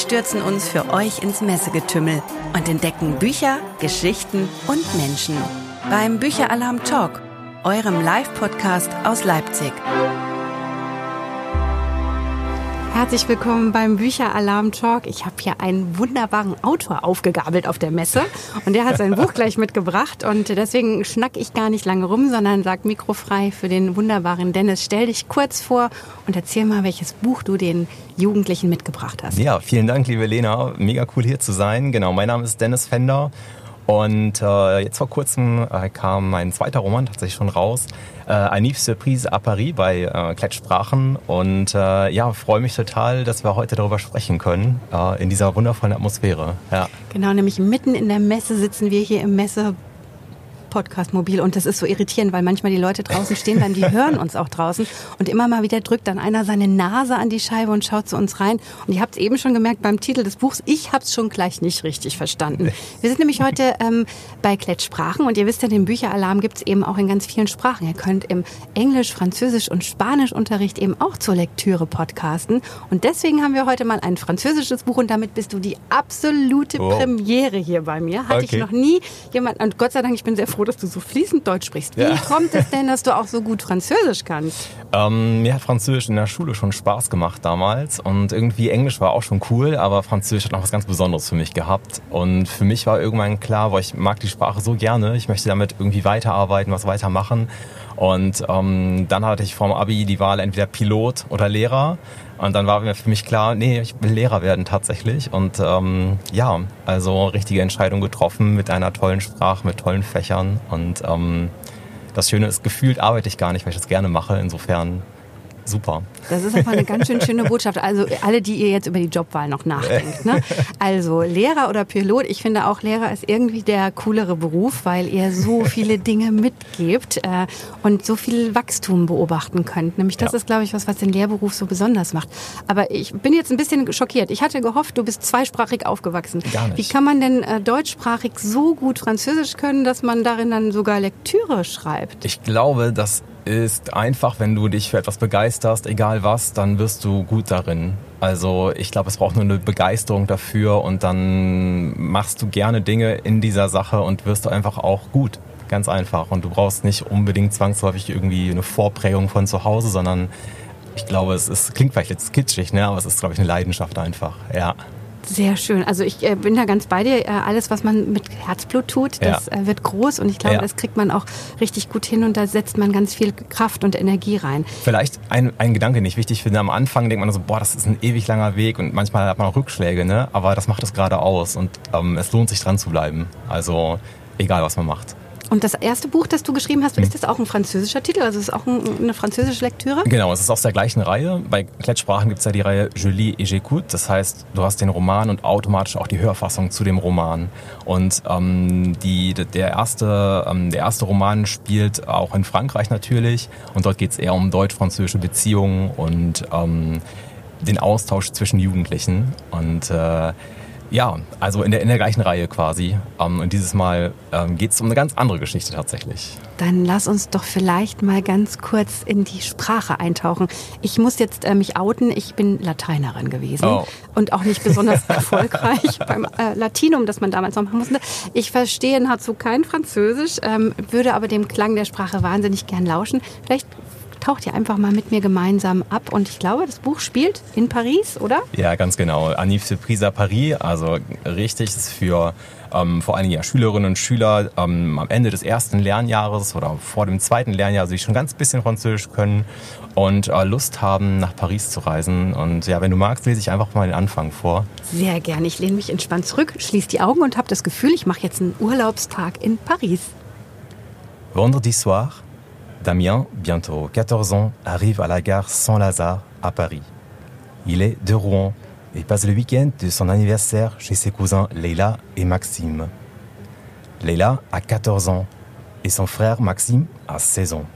Wir stürzen uns für euch ins Messegetümmel und entdecken Bücher, Geschichten und Menschen. Beim Bücheralarm Talk, eurem Live-Podcast aus Leipzig. Herzlich willkommen beim Bücheralarm Talk. Ich habe hier einen wunderbaren Autor aufgegabelt auf der Messe und der hat sein Buch gleich mitgebracht und deswegen schnack ich gar nicht lange rum, sondern sag mikrofrei für den wunderbaren Dennis. Stell dich kurz vor und erzähl mal, welches Buch du den Jugendlichen mitgebracht hast. Ja, vielen Dank, liebe Lena. Mega cool hier zu sein. Genau, mein Name ist Dennis Fender und äh, jetzt vor kurzem äh, kam mein zweiter Roman tatsächlich schon raus. Äh, Anif Surprise à Paris bei äh, Klettsprachen. Und äh, ja, freue mich total, dass wir heute darüber sprechen können, äh, in dieser wundervollen Atmosphäre. Ja. Genau, nämlich mitten in der Messe sitzen wir hier im Messe Podcast mobil und das ist so irritierend, weil manchmal die Leute draußen stehen bleiben, die hören uns auch draußen und immer mal wieder drückt dann einer seine Nase an die Scheibe und schaut zu uns rein. Und ihr habt es eben schon gemerkt beim Titel des Buchs, ich habe es schon gleich nicht richtig verstanden. Wir sind nämlich heute ähm, bei Klettsprachen und ihr wisst ja, den Bücheralarm gibt es eben auch in ganz vielen Sprachen. Ihr könnt im Englisch, Französisch und Spanischunterricht eben auch zur Lektüre podcasten und deswegen haben wir heute mal ein französisches Buch und damit bist du die absolute oh. Premiere hier bei mir. Hatte okay. ich noch nie jemand und Gott sei Dank, ich bin sehr froh, froh, dass du so fließend Deutsch sprichst. Wie ja. kommt es denn, dass du auch so gut Französisch kannst? Ähm, mir hat Französisch in der Schule schon Spaß gemacht damals und irgendwie Englisch war auch schon cool, aber Französisch hat noch was ganz Besonderes für mich gehabt. Und für mich war irgendwann klar, weil ich mag die Sprache so gerne, ich möchte damit irgendwie weiterarbeiten, was weitermachen. Und ähm, dann hatte ich vom Abi die Wahl entweder Pilot oder Lehrer. Und dann war mir für mich klar, nee, ich will Lehrer werden tatsächlich. Und ähm, ja, also richtige Entscheidung getroffen mit einer tollen Sprache, mit tollen Fächern. Und ähm, das Schöne ist, gefühlt arbeite ich gar nicht, weil ich das gerne mache. Insofern super. Das ist einfach eine ganz schön schöne Botschaft. Also alle, die ihr jetzt über die Jobwahl noch nachdenkt. Ne? Also Lehrer oder Pilot, ich finde auch Lehrer ist irgendwie der coolere Beruf, weil ihr so viele Dinge mitgebt äh, und so viel Wachstum beobachten könnt. Nämlich das ja. ist, glaube ich, was, was den Lehrberuf so besonders macht. Aber ich bin jetzt ein bisschen schockiert. Ich hatte gehofft, du bist zweisprachig aufgewachsen. Gar nicht. Wie kann man denn äh, deutschsprachig so gut Französisch können, dass man darin dann sogar Lektüre schreibt? Ich glaube, dass ist einfach, wenn du dich für etwas begeisterst, egal was, dann wirst du gut darin. Also ich glaube, es braucht nur eine Begeisterung dafür und dann machst du gerne Dinge in dieser Sache und wirst du einfach auch gut. Ganz einfach. Und du brauchst nicht unbedingt zwangsläufig irgendwie eine Vorprägung von zu Hause, sondern ich glaube, es ist, klingt vielleicht jetzt kitschig, ne? aber es ist, glaube ich, eine Leidenschaft einfach. Ja. Sehr schön. Also ich äh, bin da ganz bei dir. Äh, alles, was man mit Herzblut tut, das ja. äh, wird groß und ich glaube, ja. das kriegt man auch richtig gut hin und da setzt man ganz viel Kraft und Energie rein. Vielleicht ein, ein Gedanke, den ich wichtig finde. Am Anfang denkt man so, boah, das ist ein ewig langer Weg und manchmal hat man auch Rückschläge, ne? aber das macht es gerade aus und ähm, es lohnt sich dran zu bleiben. Also egal, was man macht. Und das erste Buch, das du geschrieben hast, ist das auch ein französischer Titel? Also ist es auch eine französische Lektüre? Genau, es ist aus der gleichen Reihe. Bei Klettsprachen gibt es ja die Reihe Je lis et j'écoute. Das heißt, du hast den Roman und automatisch auch die Hörfassung zu dem Roman. Und ähm, die, der, erste, ähm, der erste Roman spielt auch in Frankreich natürlich. Und dort geht es eher um deutsch-französische Beziehungen und ähm, den Austausch zwischen Jugendlichen. Und äh, ja, also in der, in der gleichen Reihe quasi. Ähm, und dieses Mal ähm, geht es um eine ganz andere Geschichte tatsächlich. Dann lass uns doch vielleicht mal ganz kurz in die Sprache eintauchen. Ich muss jetzt äh, mich outen, ich bin Lateinerin gewesen oh. und auch nicht besonders erfolgreich beim äh, Latinum, das man damals noch machen musste. Ich verstehe nahezu kein Französisch, ähm, würde aber dem Klang der Sprache wahnsinnig gern lauschen. Vielleicht taucht ihr einfach mal mit mir gemeinsam ab. Und ich glaube, das Buch spielt in Paris, oder? Ja, ganz genau. Anif Surprise à Paris, also richtig, ist für ähm, vor allen Dingen ja Schülerinnen und Schüler ähm, am Ende des ersten Lernjahres oder vor dem zweiten Lernjahr, also die schon ganz bisschen Französisch können und äh, Lust haben, nach Paris zu reisen. Und ja, wenn du magst, lese ich einfach mal den Anfang vor. Sehr gerne. Ich lehne mich entspannt zurück, schließe die Augen und habe das Gefühl, ich mache jetzt einen Urlaubstag in Paris. Vendredi soir, Damien, bientôt 14 ans, arrive à la gare Saint-Lazare à Paris. Il est de Rouen et passe le week-end de son anniversaire chez ses cousins Leila et Maxime. Leila a 14 ans et son frère Maxime a 16 ans.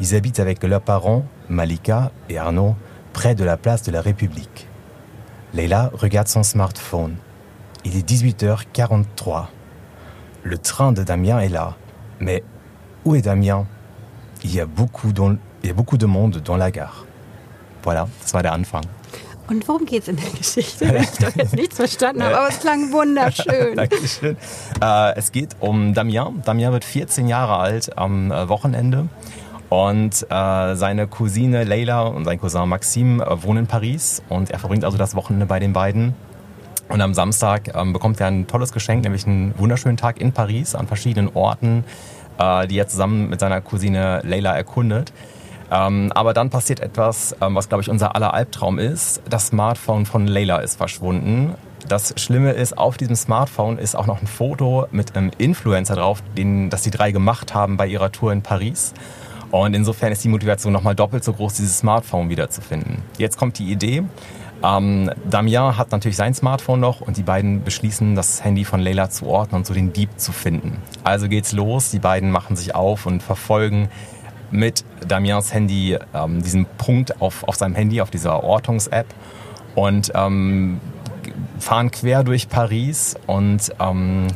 Ils habitent avec leurs parents, Malika et Arnaud, près de la place de la République. Leila regarde son smartphone. Il est 18h43. Le train de Damien est là. Mais où est Damien? Il y a beaucoup, dans, il y a beaucoup de monde dans la gare. Voilà, das war der Anfang. Und worum geht es in der Geschichte? Wenn ich doch jetzt nichts verstanden habe, aber es klang wunderschön. Dankeschön. Äh, es geht um Damien. Damien wird 14 Jahre alt am äh, Wochenende. Und äh, seine Cousine Leila und sein Cousin Maxime äh, wohnen in Paris. Und er verbringt also das Wochenende bei den beiden. Und am Samstag ähm, bekommt er ein tolles Geschenk, nämlich einen wunderschönen Tag in Paris an verschiedenen Orten, äh, die er zusammen mit seiner Cousine Leila erkundet. Ähm, aber dann passiert etwas, ähm, was, glaube ich, unser aller Albtraum ist. Das Smartphone von Leila ist verschwunden. Das Schlimme ist, auf diesem Smartphone ist auch noch ein Foto mit einem Influencer drauf, den, das die drei gemacht haben bei ihrer Tour in Paris. Und insofern ist die Motivation nochmal doppelt so groß, dieses Smartphone wiederzufinden. Jetzt kommt die Idee. Ähm, Damien hat natürlich sein Smartphone noch und die beiden beschließen, das Handy von Leila zu orten und so den Dieb zu finden. Also geht's los, die beiden machen sich auf und verfolgen mit Damiens Handy ähm, diesen Punkt auf, auf seinem Handy, auf dieser Ortungs-App und ähm, fahren quer durch Paris und ähm,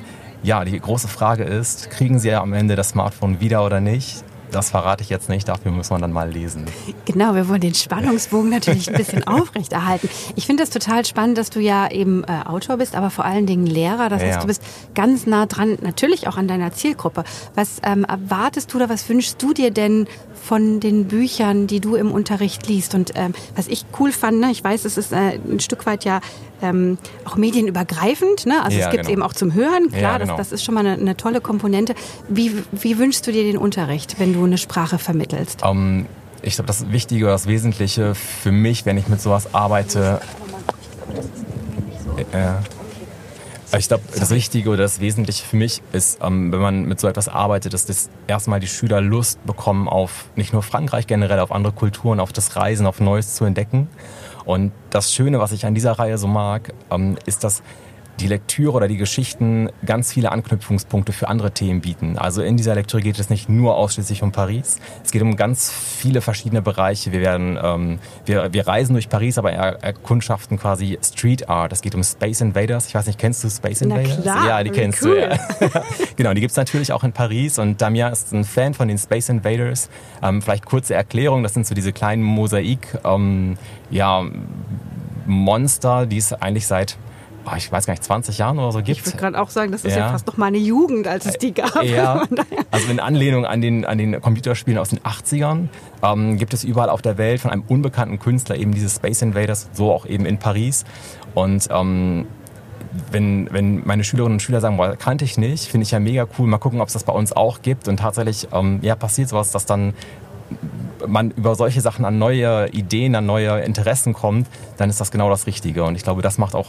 ja, die große Frage ist, kriegen sie am Ende das Smartphone wieder oder nicht? Das verrate ich jetzt nicht, dafür muss man dann mal lesen. Genau, wir wollen den Spannungsbogen natürlich ein bisschen aufrechterhalten. Ich finde es total spannend, dass du ja eben äh, Autor bist, aber vor allen Dingen Lehrer. Das ja. heißt, du bist ganz nah dran, natürlich auch an deiner Zielgruppe. Was ähm, erwartest du oder was wünschst du dir denn von den Büchern, die du im Unterricht liest? Und ähm, was ich cool fand, ne, ich weiß, es ist äh, ein Stück weit ja ähm, auch medienübergreifend. Ne? Also ja, es gibt genau. eben auch zum Hören. Klar, ja, genau. das, das, ist schon mal eine, eine, tolle Komponente. Wie, wie wünschst du dir den Unterricht, wenn du eine Sprache vermittelst? Um, ähm, ich glaube, das Wichtige oder das Wesentliche für mich, wenn ich mit sowas arbeite, äh, ich glaube, das Wichtige oder das Wesentliche für mich ist, ähm, wenn man mit so etwas arbeitet, dass das erstmal die Schüler Lust bekommen auf nicht nur Frankreich generell, auf andere Kulturen, auf das Reisen, auf Neues zu entdecken. Und das Schöne, was ich an dieser Reihe so mag, ähm, ist, dass die Lektüre oder die Geschichten ganz viele Anknüpfungspunkte für andere Themen bieten. Also in dieser Lektüre geht es nicht nur ausschließlich um Paris. Es geht um ganz viele verschiedene Bereiche. Wir werden, ähm, wir, wir reisen durch Paris, aber er, erkundschaften quasi Street Art. Es geht um Space Invaders. Ich weiß nicht, kennst du Space Invaders? Na klar, ja, die kennst cool. du. Ja. genau, die gibt's natürlich auch in Paris und Damien ist ein Fan von den Space Invaders. Ähm, vielleicht kurze Erklärung, das sind so diese kleinen Mosaik, ähm, ja, Monster, die es eigentlich seit oh, ich weiß gar nicht, 20 Jahren oder so gibt. Ich würde gerade auch sagen, das ist ja. ja. fast noch meine Jugend, als es die gab. Ja, also in Anlehnung an den, an den Computerspielen aus den 80ern ähm, gibt es überall auf der Welt von einem unbekannten Künstler eben diese Space Invaders, so auch eben in Paris. Und ähm, wenn, wenn meine Schülerinnen und Schüler sagen, boah, kannte ich nicht, finde ich ja mega cool, mal gucken, ob es das bei uns auch gibt. Und tatsächlich ähm, ja, passiert sowas, dass dann man über solche Sachen an neue Ideen, an neue Interessen kommt, dann ist das genau das Richtige. Und ich glaube, das macht auch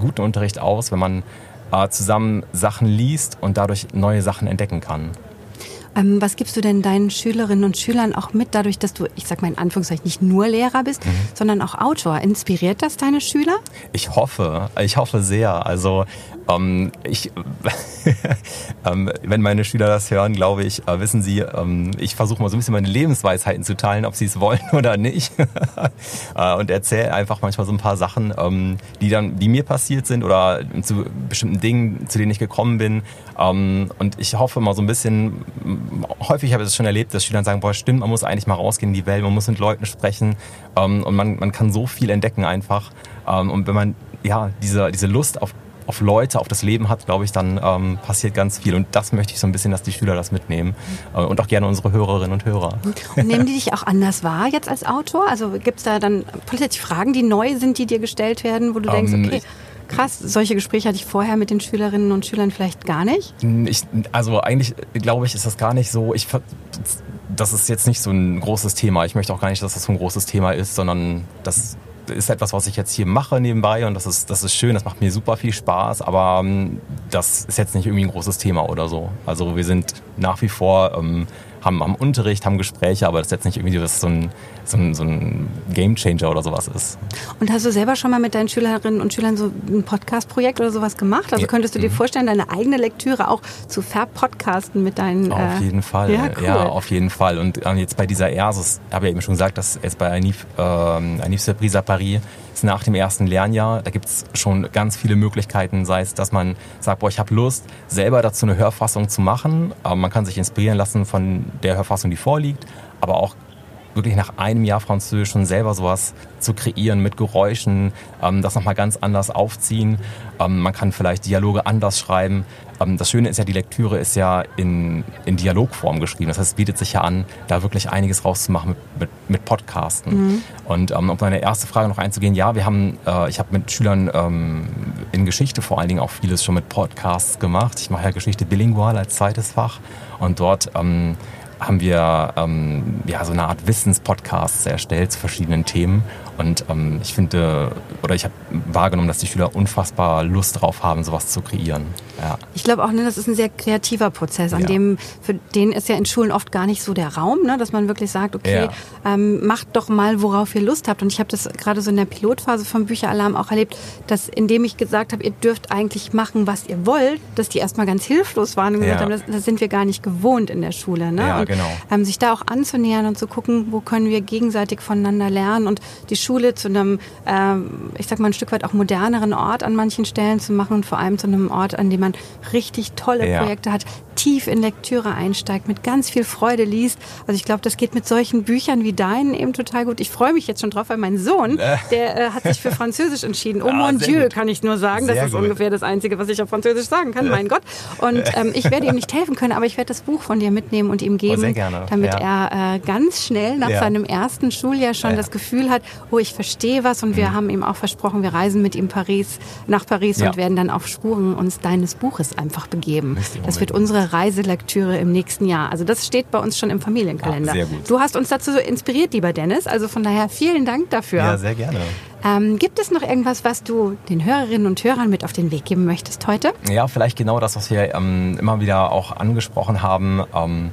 guten Unterricht aus, wenn man äh, zusammen Sachen liest und dadurch neue Sachen entdecken kann. Ähm, was gibst du denn deinen Schülerinnen und Schülern auch mit, dadurch, dass du, ich sag mal in Anführungszeichen, nicht nur Lehrer bist, mhm. sondern auch Autor? Inspiriert das deine Schüler? Ich hoffe, ich hoffe sehr. Also ähm, ich, ähm, wenn meine Schüler das hören, glaube ich, äh, wissen sie, ähm, ich versuche mal so ein bisschen meine Lebensweisheiten zu teilen, ob sie es wollen oder nicht. äh, und erzähle einfach manchmal so ein paar Sachen, ähm, die dann, die mir passiert sind oder zu bestimmten Dingen, zu denen ich gekommen bin. Ähm, und ich hoffe mal so ein bisschen, häufig habe ich es schon erlebt, dass Schüler sagen, boah, stimmt, man muss eigentlich mal rausgehen in die Welt, man muss mit Leuten sprechen ähm, und man, man kann so viel entdecken einfach. und wenn man ja diese, diese Lust auf auf Leute, auf das Leben hat, glaube ich, dann ähm, passiert ganz viel. Und das möchte ich so ein bisschen, dass die Schüler das mitnehmen. Äh, und auch gerne unsere Hörerinnen und Hörer. Und nehmen die dich auch anders wahr jetzt als Autor? Also gibt es da dann plötzlich Fragen, die neu sind, die dir gestellt werden, wo du denkst, ähm, okay. Krass, solche Gespräche hatte ich vorher mit den Schülerinnen und Schülern vielleicht gar nicht? Ich, also eigentlich glaube ich, ist das gar nicht so. Ich, das ist jetzt nicht so ein großes Thema. Ich möchte auch gar nicht, dass das so ein großes Thema ist, sondern das ist etwas, was ich jetzt hier mache nebenbei und das ist, das ist schön, das macht mir super viel Spaß, aber ähm, das ist jetzt nicht irgendwie ein großes Thema oder so. Also wir sind nach wie vor ähm, haben, haben Unterricht, haben Gespräche, aber das ist jetzt nicht irgendwie so ein, so ein, so ein Game Changer oder sowas ist. Und hast du selber schon mal mit deinen Schülerinnen und Schülern so ein Podcast-Projekt oder sowas gemacht? Also könntest du dir mhm. vorstellen, deine eigene Lektüre auch zu verpodcasten mit deinen... Auf äh, jeden Fall, ja, cool. ja, auf jeden Fall. Und ähm, jetzt bei dieser Ersus, habe ich ja eben schon gesagt, dass jetzt bei Anif, äh, Anif Surprise à Paris ist nach dem ersten Lernjahr, da gibt es schon ganz viele Möglichkeiten, sei es, dass man sagt, boah, ich habe Lust, selber dazu eine Hörfassung zu machen. Aber man kann sich inspirieren lassen von der Hörfassung, die vorliegt, aber auch wirklich nach einem Jahr Französisch schon selber sowas zu kreieren mit Geräuschen, ähm, das nochmal ganz anders aufziehen. Ähm, man kann vielleicht Dialoge anders schreiben. Ähm, das Schöne ist ja, die Lektüre ist ja in, in Dialogform geschrieben. Das heißt, es bietet sich ja an, da wirklich einiges rauszumachen mit, mit, mit Podcasten. Mhm. Und ähm, um deine erste Frage noch einzugehen, ja, wir haben, äh, ich habe mit Schülern ähm, in Geschichte vor allen Dingen auch vieles schon mit Podcasts gemacht. Ich mache ja Geschichte bilingual als zweites Fach und dort ähm, haben wir ähm, ja so eine Art Wissenspodcast erstellt zu verschiedenen Themen und ähm, ich finde, oder ich habe wahrgenommen, dass die Schüler unfassbar Lust drauf haben, sowas zu kreieren. Ja. Ich glaube auch, ne, das ist ein sehr kreativer Prozess, an ja. dem, für den ist ja in Schulen oft gar nicht so der Raum, ne, dass man wirklich sagt, okay, ja. ähm, macht doch mal, worauf ihr Lust habt. Und ich habe das gerade so in der Pilotphase vom Bücheralarm auch erlebt, dass indem ich gesagt habe, ihr dürft eigentlich machen, was ihr wollt, dass die erstmal ganz hilflos waren und gesagt haben, das, das, sind wir gar nicht gewohnt in der Schule. Ne? Ja, und, genau. Ähm, sich da auch anzunähern und zu gucken, wo können wir gegenseitig voneinander lernen und die Schule zu einem, äh, ich sag mal, ein Stück weit auch moderneren Ort an manchen Stellen zu machen und vor allem zu einem Ort, an dem man richtig tolle ja. Projekte hat, tief in Lektüre einsteigt, mit ganz viel Freude liest. Also ich glaube, das geht mit solchen Büchern wie deinen eben total gut. Ich freue mich jetzt schon drauf, weil mein Sohn, äh. der äh, hat sich für Französisch entschieden. Oh mon Dieu, gut. kann ich nur sagen. Sehr das ist gut. ungefähr das Einzige, was ich auf Französisch sagen kann, mein Gott. Und ähm, ich werde ihm nicht helfen können, aber ich werde das Buch von dir mitnehmen und ihm geben, oh, damit ja. er äh, ganz schnell nach ja. seinem ersten Schuljahr schon das Gefühl hat, oh, ich verstehe was. Und wir mhm. haben ihm auch versprochen, wir reisen mit ihm Paris, nach Paris und werden dann auf Spuren uns deines Buches einfach begeben. Das wird unsere Reiselektüre im nächsten Jahr. Also das steht bei uns schon im Familienkalender. Ah, sehr gut. Du hast uns dazu so inspiriert, lieber Dennis. Also von daher vielen Dank dafür. Ja, sehr gerne. Ähm, gibt es noch irgendwas, was du den Hörerinnen und Hörern mit auf den Weg geben möchtest heute? Ja, vielleicht genau das, was wir ähm, immer wieder auch angesprochen haben. Ähm,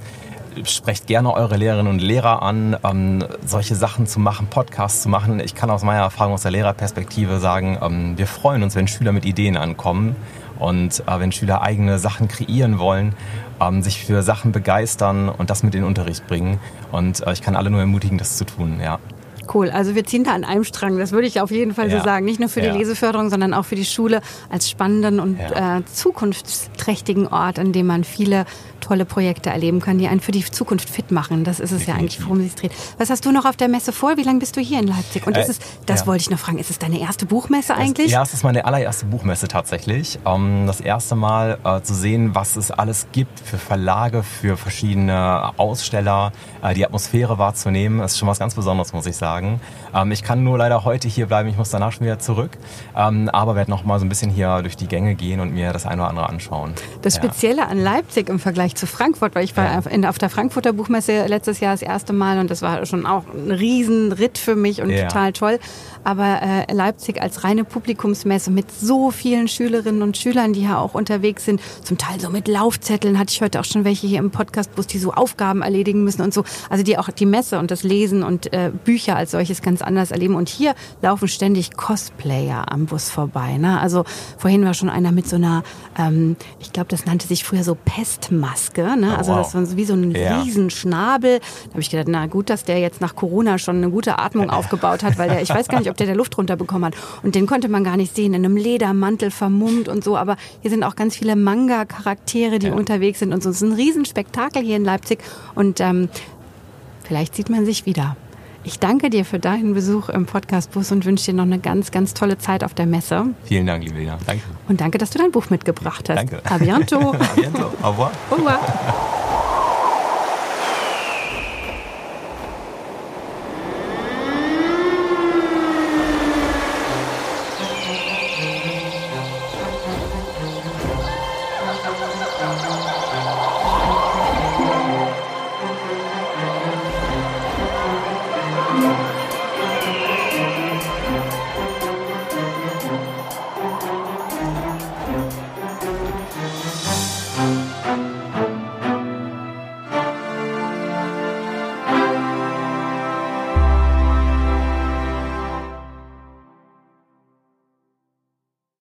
sprecht gerne eure Lehrerinnen und Lehrer an, ähm, solche Sachen zu machen, Podcasts zu machen. Ich kann aus meiner Erfahrung aus der Lehrerperspektive sagen, ähm, wir freuen uns, wenn Schüler mit Ideen ankommen. Und äh, wenn Schüler eigene Sachen kreieren wollen, ähm, sich für Sachen begeistern und das mit in den Unterricht bringen. Und äh, ich kann alle nur ermutigen, das zu tun, ja. Cool, also wir ziehen da an einem Strang, das würde ich auf jeden Fall ja. so sagen. Nicht nur für ja. die Leseförderung, sondern auch für die Schule als spannenden und ja. äh, zukunftsträchtigen Ort, an dem man viele tolle Projekte erleben kann, die einen für die Zukunft fit machen. Das ist es Definitiv. ja eigentlich, worum es dreht. Was hast du noch auf der Messe vor? Wie lange bist du hier in Leipzig? Und äh, ist es, das wollte ich noch fragen, ist es deine erste Buchmesse eigentlich? ja, es ist meine allererste Buchmesse tatsächlich. Ähm, das erste Mal äh, zu sehen, was es alles gibt für Verlage, für verschiedene Aussteller, äh, die Atmosphäre wahrzunehmen, ist schon was ganz Besonderes, muss ich sagen. Ähm, ich kann nur leider heute hier bleiben, ich muss danach schon wieder zurück. Ähm, aber werde noch mal so ein bisschen hier durch die Gänge gehen und mir das eine oder andere anschauen. Das Spezielle ja. an Leipzig im Vergleich zu Frankfurt, weil ich war ja. in, auf der Frankfurter Buchmesse letztes Jahr das erste Mal und das war schon auch ein Riesenritt für mich und ja. total toll. Aber äh, Leipzig als reine Publikumsmesse mit so vielen Schülerinnen und Schülern, die ja auch unterwegs sind, zum Teil so mit Laufzetteln, hatte ich heute auch schon welche hier im Podcastbus, die so Aufgaben erledigen müssen und so. Also die auch die Messe und das Lesen und äh, Bücher als solches ganz anders erleben. Und hier laufen ständig Cosplayer am Bus vorbei. Ne? Also vorhin war schon einer mit so einer, ähm, ich glaube, das nannte sich früher so Pestmaske. Ne? Oh, also das war wie so ein ja. Riesenschnabel. Da habe ich gedacht, na gut, dass der jetzt nach Corona schon eine gute Atmung aufgebaut hat, weil der, ich weiß gar nicht, ob der der Luft runterbekommen hat. Und den konnte man gar nicht sehen, in einem Ledermantel vermummt und so. Aber hier sind auch ganz viele Manga-Charaktere, die ja. unterwegs sind und so. Es ist ein Riesenspektakel hier in Leipzig. Und ähm, vielleicht sieht man sich wieder. Ich danke dir für deinen Besuch im Podcast Bus und wünsche dir noch eine ganz, ganz tolle Zeit auf der Messe. Vielen Dank, liebe Lena. Danke. Und danke, dass du dein Buch mitgebracht hast. Danke. A bientôt. A bientôt. Au revoir. Au revoir.